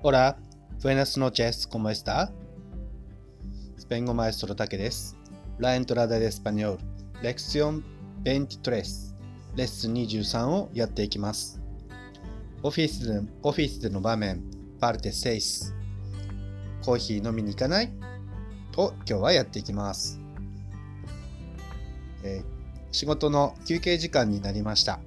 Hola, buenas noches, ¿cómo está? スペイン語マエストロタケです。La entrada de español, lección 23、レッスン23をやっていきます。オフィスでオフィスでの場面、パルテ6、コーヒー飲みに行かないを今日はやっていきます。えー仕事の休憩時間になりました。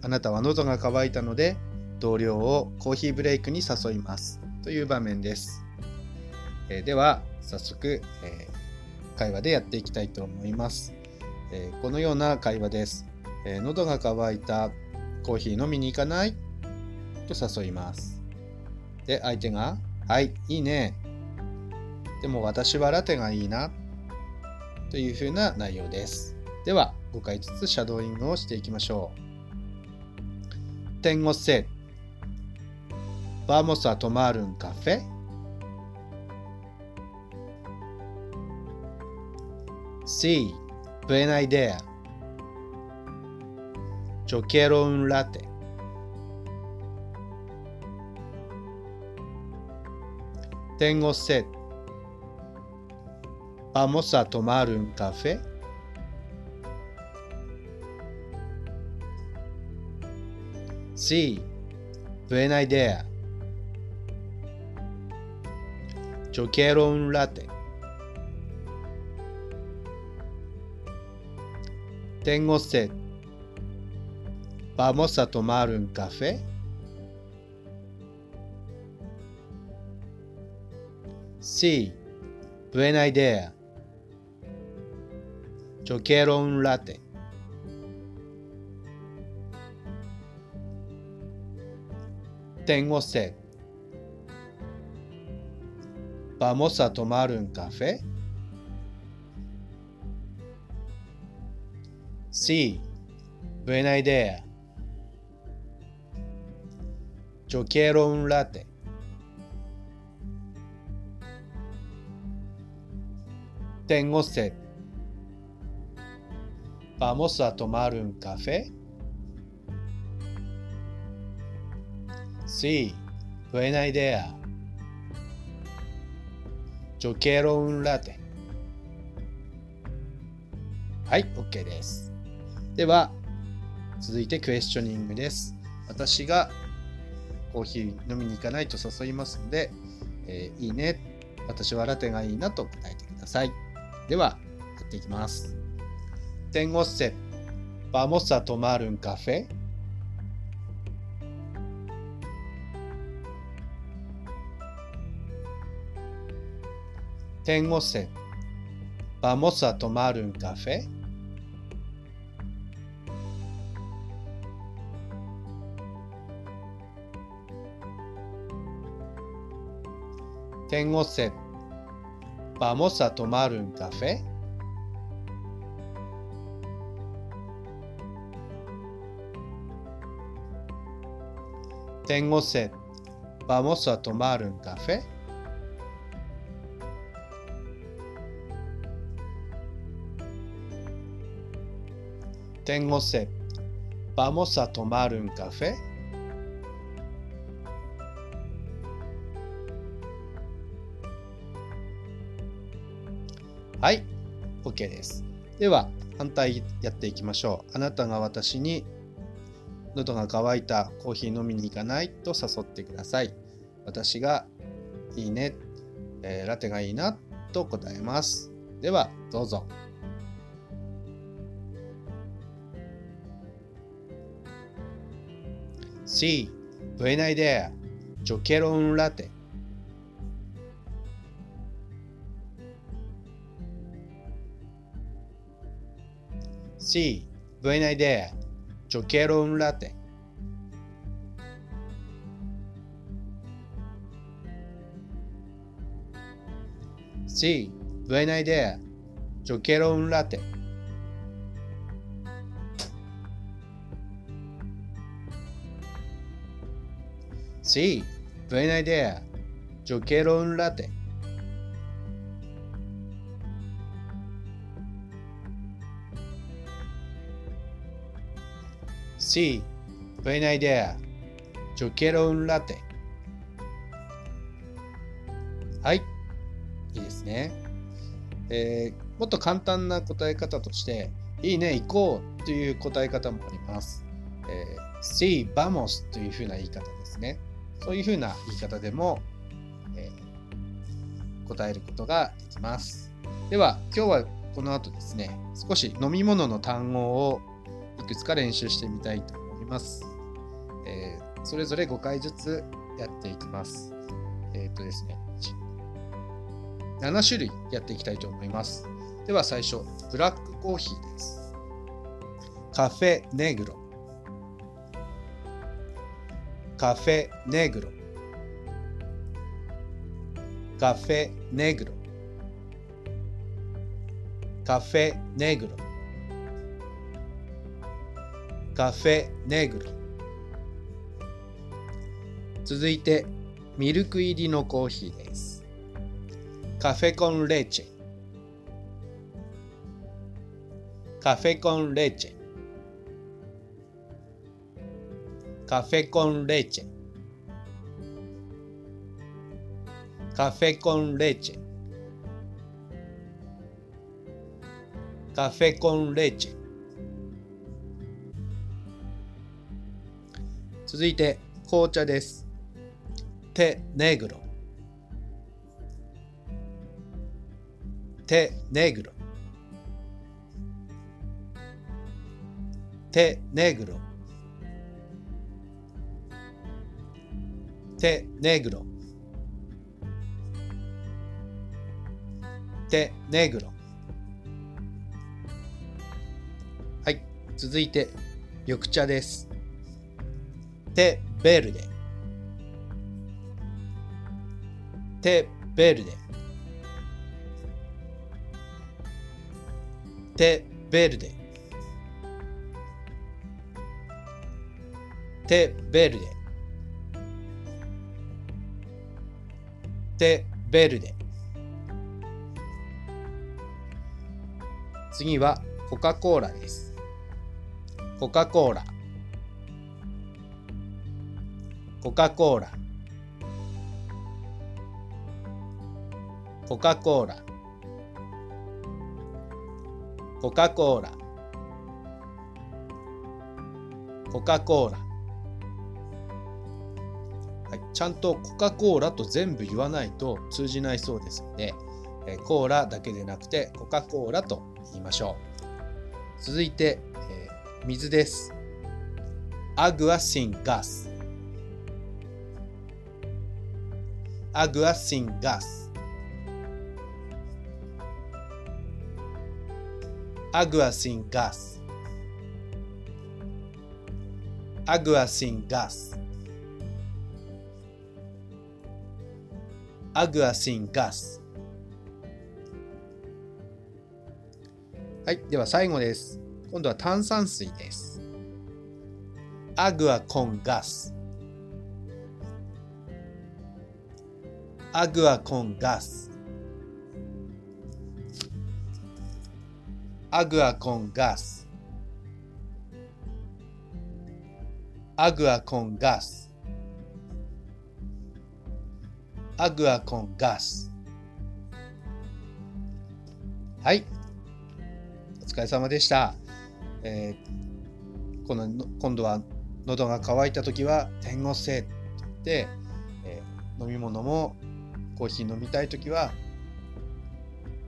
あなたは喉が渇いたので、同僚をコーヒーブレイクに誘います。という場面です。えーでは、早速、えー会話でやっていきたいと思います。えーこのような会話です。え喉が渇いた、コーヒー飲みに行かないと誘います。で、相手が、はい、いいね。でも私はラテがいいな。というふうな内容です。では、5回ずつシャドーイングをしていきましょう。Tengo sed. Vamos a tomar un café. Sí, buena idea. Yo quiero un latte. Tengo sed. Vamos a tomar un café. Sí, buena idea. Yo quiero un latte. Tengo sed. ¿Vamos a tomar un café? Sí, buena idea. Yo quiero un latte. Tengo sed. ¿Vamos a tomar un café? Sí, buena idea. Yo quiero un latte. Tengo sed. ¿Vamos a tomar un café? Sí, buena idea. Yo quiero un latte. はい、OK です。では、続いてクエスチョニングです。私がコーヒー飲みに行かないと誘いますので、えーいいね。私はラテがいいなと答えてください。では、やっていきます。Tengo sed. Vamos a tomar un café? Tengo sed. ¿Vamos a tomar un café? Tengo sed. ¿Vamos a tomar un café? Tengo sed. ¿Vamos a tomar un café?「Tengo sed. ¿Vamos a tomar un café? はい、OK です。では、反対やっていきましょう。あなたが私に喉が渇いたコーヒー飲みに行かないと誘ってください。私がいいね、えーラテがいいなと答えます。では、どうぞ。Sí, buena idea. Yo quiero un latte. Sí, buena idea. Yo quiero un latte. Sí, buena idea. Yo quiero un latte. Sí, buena idea. Yo quiero un latte. Sí, buena idea. Yo quiero un latte. はい。いいですね。えー、もっと簡単な答え方として、いいね、行こうという答え方もあります。えー、sí, vamos というふうな言い方ですね。そういうふうな言い方でも、えー、答えることができます。では、今日はこの後ですね、少し飲み物の単語をいくつか練習してみたいと思います。えー、それぞれ5回ずつやっていきます。えっ、ー、とですね、7種類やっていきたいと思います。では最初、ブラックコーヒーです。カフェネグロ。カフェネグロ。カフェネグロ。カフェネグロ。カフェネグロ。続いて、ミルク入りのコーヒーです。café con leche, café con leche, café con leche, café con leche, café con leche 続いて紅茶です。テネグロテネグロ。テネグロテネグロ。テネグロ。はい。続いて緑茶です。テベルデテベルデテベルデテベルデテベルデ次はコカ・コーラです。コカ・コーラ。コカ・コーラ。コカ・コーラ。コカ・コーラ。コカ・コーラ。はい、ちゃんとコカ・コーラと全部言わないと通じないそうですので、えコーラだけでなくてコカ・コーラと言いましょう。続いて、えー、水です。アグアシンガス。アグアシンガス。Água sin gas. Água sin gas. Água sin gas. はい。では最後です。今度は炭酸水です。Água con gas. Água con gas. agua con gas agua con gas agua con gas はい。お疲れ様でした、えー、この今度は喉が渇いた時は天国性って言って、えー、飲み物もコーヒー飲みたい時は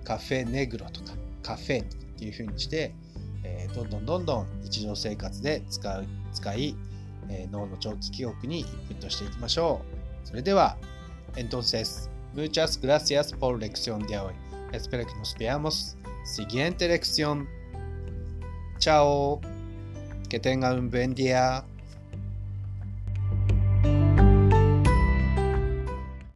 カフェネグロとかカフェっていう風にして、えー、どんどんどんどん日常生活で使う使い、えー、脳の長期記憶にインプットしていきましょう。それでは、entonces, muchas gracias por lección de hoy. Espero que nos veamos. Siguiente lección. Chao. Que tengan un buen día.